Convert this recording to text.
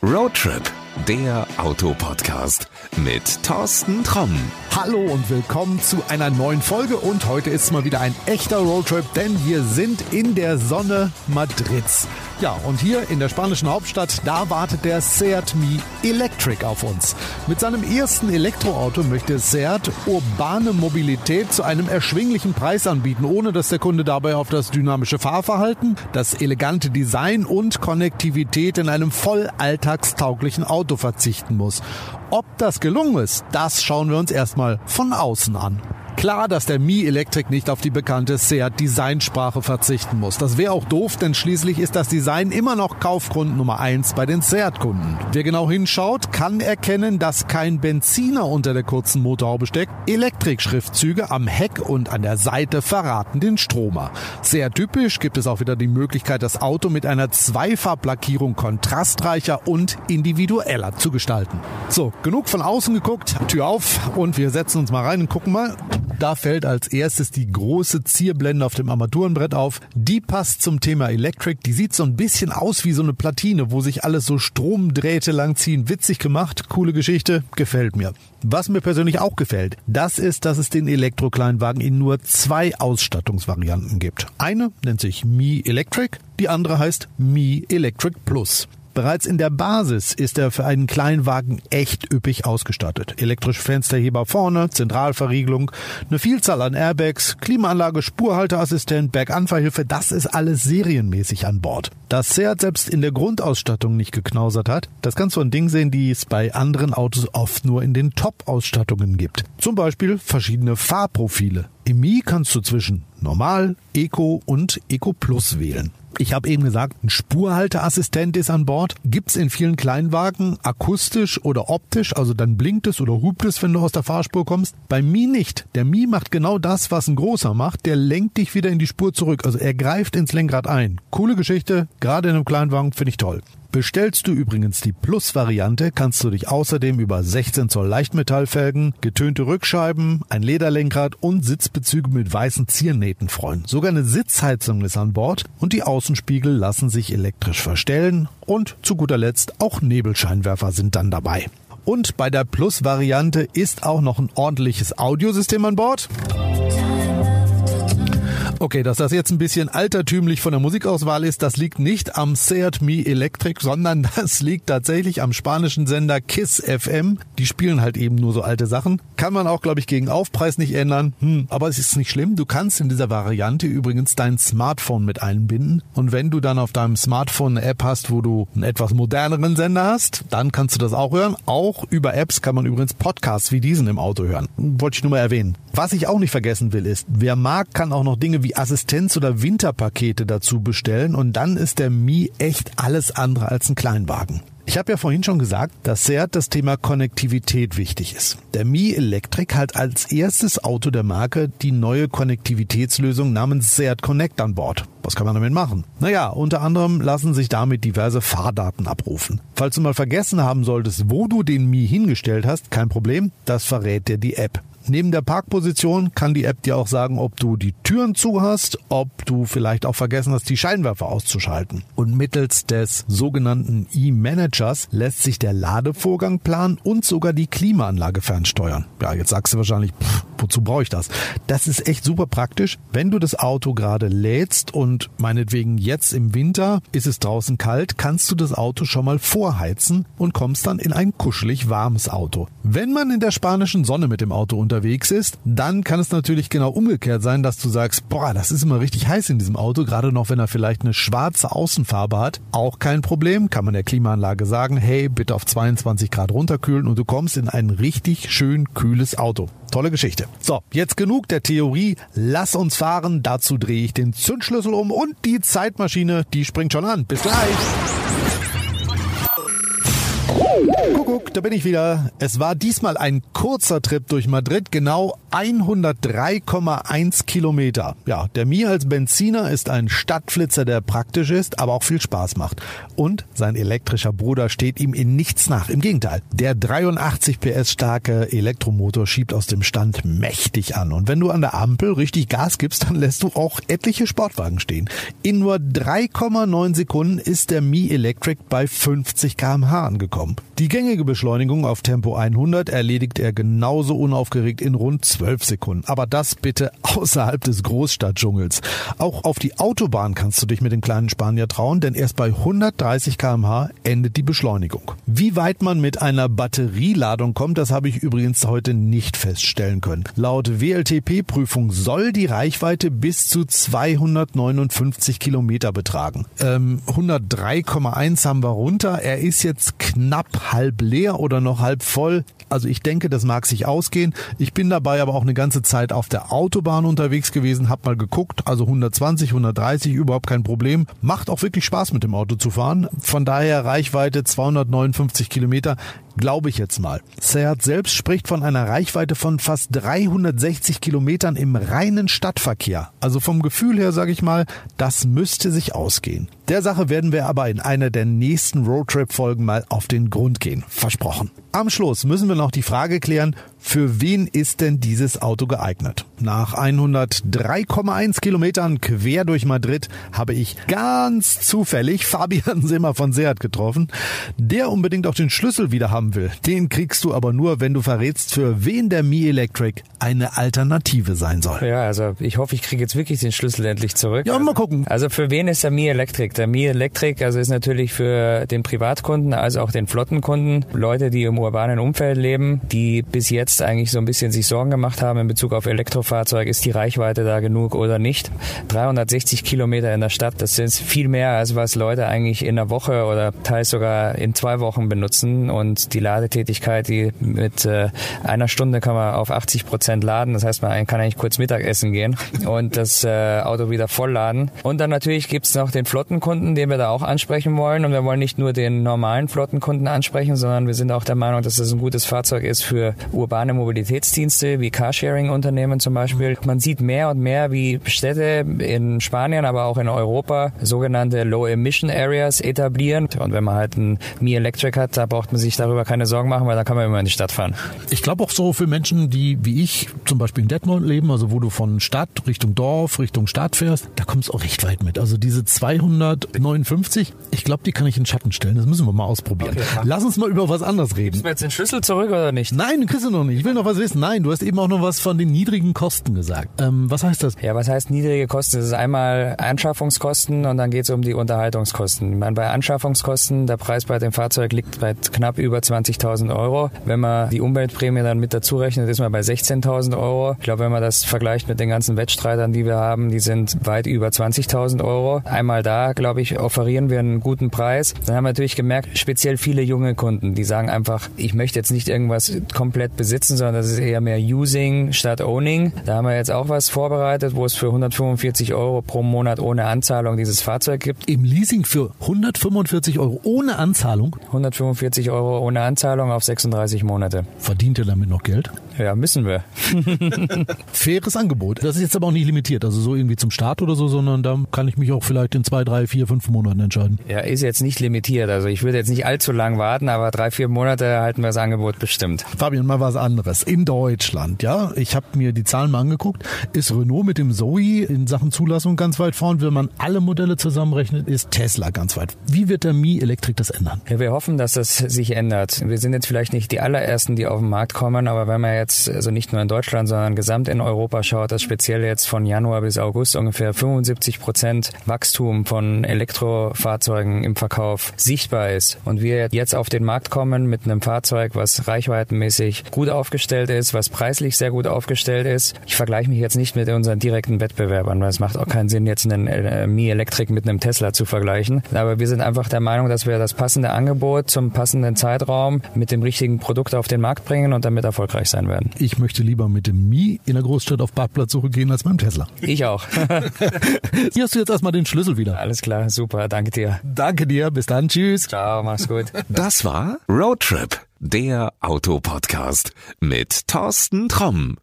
Roadtrip, der Autopodcast mit Thorsten Tromm. Hallo und willkommen zu einer neuen Folge und heute ist mal wieder ein echter Roadtrip, denn wir sind in der Sonne Madrids. Ja, und hier in der spanischen Hauptstadt, da wartet der Seat Mi Electric auf uns. Mit seinem ersten Elektroauto möchte Seat urbane Mobilität zu einem erschwinglichen Preis anbieten, ohne dass der Kunde dabei auf das dynamische Fahrverhalten, das elegante Design und Konnektivität in einem voll alltagstauglichen Auto verzichten muss. Ob das gelungen ist, das schauen wir uns erstmal von außen an. Klar, dass der Mi Electric nicht auf die bekannte Seat Designsprache verzichten muss. Das wäre auch doof, denn schließlich ist das Design immer noch Kaufgrund Nummer eins bei den Seat-Kunden. Wer genau hinschaut, kann erkennen, dass kein Benziner unter der kurzen Motorhaube steckt. Elektrik-Schriftzüge am Heck und an der Seite verraten den Stromer. Sehr typisch gibt es auch wieder die Möglichkeit, das Auto mit einer Zweifarblackierung kontrastreicher und individueller zu gestalten. So, genug von außen geguckt, Tür auf und wir setzen uns mal rein und gucken mal. Da fällt als erstes die große Zierblende auf dem Armaturenbrett auf. Die passt zum Thema Electric. Die sieht so ein bisschen aus wie so eine Platine, wo sich alles so Stromdrähte langziehen. Witzig gemacht, coole Geschichte, gefällt mir. Was mir persönlich auch gefällt, das ist, dass es den Elektrokleinwagen in nur zwei Ausstattungsvarianten gibt. Eine nennt sich Mi Electric, die andere heißt Mi Electric Plus. Bereits in der Basis ist er für einen Kleinwagen echt üppig ausgestattet. Elektrische Fensterheber vorne, Zentralverriegelung, eine Vielzahl an Airbags, Klimaanlage, Spurhalteassistent, Berganfahrhilfe, das ist alles serienmäßig an Bord. Dass Seat selbst in der Grundausstattung nicht geknausert hat, das kannst du an Dingen sehen, die es bei anderen Autos oft nur in den Top-Ausstattungen gibt. Zum Beispiel verschiedene Fahrprofile. Im Mi kannst du zwischen Normal, Eco und Eco Plus wählen. Ich habe eben gesagt, ein Spurhalteassistent ist an Bord. Gibt's in vielen Kleinwagen akustisch oder optisch, also dann blinkt es oder hupt es, wenn du aus der Fahrspur kommst. Bei Mi nicht. Der Mi macht genau das, was ein großer macht. Der lenkt dich wieder in die Spur zurück. Also er greift ins Lenkrad ein. Coole Geschichte, gerade in einem Kleinwagen finde ich toll. Bestellst du übrigens die Plus-Variante, kannst du dich außerdem über 16 Zoll Leichtmetallfelgen, getönte Rückscheiben, ein Lederlenkrad und Sitzbezüge mit weißen Ziernähten freuen. Sogar eine Sitzheizung ist an Bord und die Außenspiegel lassen sich elektrisch verstellen und zu guter Letzt auch Nebelscheinwerfer sind dann dabei. Und bei der Plus-Variante ist auch noch ein ordentliches Audiosystem an Bord. Okay, dass das jetzt ein bisschen altertümlich von der Musikauswahl ist, das liegt nicht am Seat Mi Electric, sondern das liegt tatsächlich am spanischen Sender Kiss FM. Die spielen halt eben nur so alte Sachen. Kann man auch, glaube ich, gegen Aufpreis nicht ändern. Hm, aber es ist nicht schlimm. Du kannst in dieser Variante übrigens dein Smartphone mit einbinden. Und wenn du dann auf deinem Smartphone eine App hast, wo du einen etwas moderneren Sender hast, dann kannst du das auch hören. Auch über Apps kann man übrigens Podcasts wie diesen im Auto hören. Wollte ich nur mal erwähnen. Was ich auch nicht vergessen will, ist, wer mag, kann auch noch Dinge wie Assistenz- oder Winterpakete dazu bestellen und dann ist der Mi echt alles andere als ein Kleinwagen. Ich habe ja vorhin schon gesagt, dass Seat das Thema Konnektivität wichtig ist. Der Mi Electric hat als erstes Auto der Marke die neue Konnektivitätslösung namens Seat Connect an Bord. Was kann man damit machen? Naja, unter anderem lassen sich damit diverse Fahrdaten abrufen. Falls du mal vergessen haben solltest, wo du den Mi hingestellt hast, kein Problem, das verrät dir die App. Neben der Parkposition kann die App dir auch sagen, ob du die Türen zu hast, ob du vielleicht auch vergessen hast, die Scheinwerfer auszuschalten. Und mittels des sogenannten E-Managers lässt sich der Ladevorgang planen und sogar die Klimaanlage fernsteuern. Ja, jetzt sagst du wahrscheinlich, pff, wozu brauche ich das? Das ist echt super praktisch. Wenn du das Auto gerade lädst und meinetwegen jetzt im Winter ist es draußen kalt, kannst du das Auto schon mal vorheizen und kommst dann in ein kuschelig warmes Auto. Wenn man in der spanischen Sonne mit dem Auto unterwegs ist, dann kann es natürlich genau umgekehrt sein, dass du sagst, boah, das ist immer richtig heiß in diesem Auto, gerade noch wenn er vielleicht eine schwarze Außenfarbe hat. Auch kein Problem, kann man der Klimaanlage sagen, hey, bitte auf 22 Grad runterkühlen und du kommst in ein richtig schön kühles Auto. Tolle Geschichte. So, jetzt genug der Theorie. Lass uns fahren. Dazu drehe ich den Zündschlüssel um und die Zeitmaschine, die springt schon an. Bis gleich. Kuckuck, da bin ich wieder. Es war diesmal ein kurzer Trip durch Madrid, genau 103,1 Kilometer. Ja, der Mi als Benziner ist ein Stadtflitzer, der praktisch ist, aber auch viel Spaß macht. Und sein elektrischer Bruder steht ihm in nichts nach. Im Gegenteil, der 83 PS starke Elektromotor schiebt aus dem Stand mächtig an. Und wenn du an der Ampel richtig Gas gibst, dann lässt du auch etliche Sportwagen stehen. In nur 3,9 Sekunden ist der Mi Electric bei 50 km/h angekommen. Die gängige Beschleunigung auf Tempo 100 erledigt er genauso unaufgeregt in rund 12 Sekunden. Aber das bitte außerhalb des Großstadtdschungels. Auch auf die Autobahn kannst du dich mit dem kleinen Spanier trauen, denn erst bei 130 km/h endet die Beschleunigung. Wie weit man mit einer Batterieladung kommt, das habe ich übrigens heute nicht feststellen können. Laut WLTP-Prüfung soll die Reichweite bis zu 259 Kilometer betragen. Ähm, 103,1 haben wir runter. Er ist jetzt knapp halb leer oder noch halb voll. Also ich denke, das mag sich ausgehen. Ich bin dabei aber auch eine ganze Zeit auf der Autobahn unterwegs gewesen, hab mal geguckt, also 120, 130, überhaupt kein Problem. Macht auch wirklich Spaß mit dem Auto zu fahren. Von daher Reichweite 259 Kilometer glaube ich jetzt mal. Seat selbst spricht von einer Reichweite von fast 360 Kilometern im reinen Stadtverkehr. Also vom Gefühl her sage ich mal, das müsste sich ausgehen. Der Sache werden wir aber in einer der nächsten Roadtrip-Folgen mal auf den Grund gehen. Versprochen. Am Schluss müssen wir noch die Frage klären, für wen ist denn dieses Auto geeignet? Nach 103,1 Kilometern quer durch Madrid habe ich ganz zufällig Fabian Simmer von Seat getroffen, der unbedingt auch den Schlüssel wieder haben will. Den kriegst du aber nur, wenn du verrätst, für wen der Mi Electric eine Alternative sein soll. Ja, also ich hoffe, ich kriege jetzt wirklich den Schlüssel endlich zurück. Ja, mal gucken. Also für wen ist der Mi Electric? Der Mi Electric also ist natürlich für den Privatkunden, also auch den Flottenkunden, Leute, die im urbanen Umfeld leben, die bis jetzt eigentlich so ein bisschen sich Sorgen gemacht haben in Bezug auf Elektrofahrzeug, ist die Reichweite da genug oder nicht? 360 Kilometer in der Stadt, das ist viel mehr, als was Leute eigentlich in einer Woche oder teils sogar in zwei Wochen benutzen und die Ladetätigkeit, die mit äh, einer Stunde kann man auf 80 Prozent laden, das heißt, man kann eigentlich kurz Mittagessen gehen und das äh, Auto wieder vollladen. Und dann natürlich gibt's noch den Flottenkunden, den wir da auch ansprechen wollen und wir wollen nicht nur den normalen Flottenkunden ansprechen, sondern wir sind auch der Meinung, dass das ein gutes Fahrzeug ist für urbane Mobilitätsdienste wie Carsharing-Unternehmen zum Beispiel. Man sieht mehr und mehr, wie Städte in Spanien, aber auch in Europa sogenannte Low-Emission Areas etablieren. Und wenn man halt ein Mi Electric hat, da braucht man sich darüber keine Sorgen machen, weil da kann man immer in die Stadt fahren. Ich glaube auch so für Menschen, die wie ich zum Beispiel in Detmold leben, also wo du von Stadt Richtung Dorf, Richtung Stadt fährst, da kommst du auch recht weit mit. Also diese 259, ich glaube, die kann ich in den Schatten stellen. Das müssen wir mal ausprobieren. Okay, Lass uns mal über was anderes reden. Gibst du mir jetzt den Schlüssel zurück oder nicht? Nein, kriegst du noch nicht. Ich will noch was wissen. Nein, du hast eben auch noch was von den niedrigen Kosten gesagt. Ähm, was heißt das? Ja, was heißt niedrige Kosten? Das ist einmal Anschaffungskosten und dann geht es um die Unterhaltungskosten. Ich meine, bei Anschaffungskosten, der Preis bei dem Fahrzeug liegt bei knapp über 20.000 Euro. Wenn man die Umweltprämie dann mit dazu rechnet, ist man bei 16.000 Euro. Ich glaube, wenn man das vergleicht mit den ganzen Wettstreitern, die wir haben, die sind weit über 20.000 Euro. Einmal da, glaube ich, offerieren wir einen guten Preis. Dann haben wir natürlich gemerkt, speziell viele junge Kunden, die sagen einfach, ich möchte jetzt nicht irgendwas komplett besitzen, sondern das ist eher mehr Using statt Owning. Da haben wir jetzt auch was vorbereitet, wo es für 145 Euro pro Monat ohne Anzahlung dieses Fahrzeug gibt. Im Leasing für 145 Euro ohne Anzahlung? 145 Euro ohne Anzahlung auf 36 Monate. Verdient ihr damit noch Geld? Ja, müssen wir. Faires Angebot. Das ist jetzt aber auch nicht limitiert, also so irgendwie zum Start oder so, sondern da kann ich mich auch vielleicht in zwei, drei, vier, fünf Monaten entscheiden. Ja, ist jetzt nicht limitiert. Also ich würde jetzt nicht allzu lang warten, aber drei, vier Monate halten wir das Angebot bestimmt. Fabian, mal was anderes. In Deutschland, ja, ich habe mir die Zahlen mal angeguckt, ist Renault mit dem Zoe in Sachen Zulassung ganz weit vorn. Wenn man alle Modelle zusammenrechnet, ist Tesla ganz weit. Wie wird der Mi Elektrik das ändern? Ja, wir hoffen, dass das sich ändert. Wir sind jetzt vielleicht nicht die allerersten, die auf den Markt kommen, aber wenn man jetzt also nicht nur in Deutschland, sondern gesamt in Europa schaut, dass speziell jetzt von Januar bis August ungefähr 75 Prozent Wachstum von Elektrofahrzeugen im Verkauf sichtbar ist und wir jetzt auf den Markt kommen mit einem Fahrzeug, was reichweitenmäßig gut aufgestellt ist, was preislich sehr gut aufgestellt ist. Ich vergleiche mich jetzt nicht mit unseren direkten Wettbewerbern, weil es macht auch keinen Sinn, jetzt einen äh, Mi Electric mit einem Tesla zu vergleichen. Aber wir sind einfach der Meinung, dass wir das passende Angebot zum passenden Zeitraum mit dem richtigen Produkt auf den Markt bringen und damit erfolgreich sein werden. Werden. Ich möchte lieber mit dem Mi in der Großstadt auf Parkplatzsuche gehen als beim Tesla. Ich auch. Hier hast du jetzt erstmal den Schlüssel wieder. Alles klar, super, danke dir. Danke dir, bis dann, tschüss. Ciao, mach's gut. Das war Roadtrip, der Autopodcast mit Thorsten Tromm.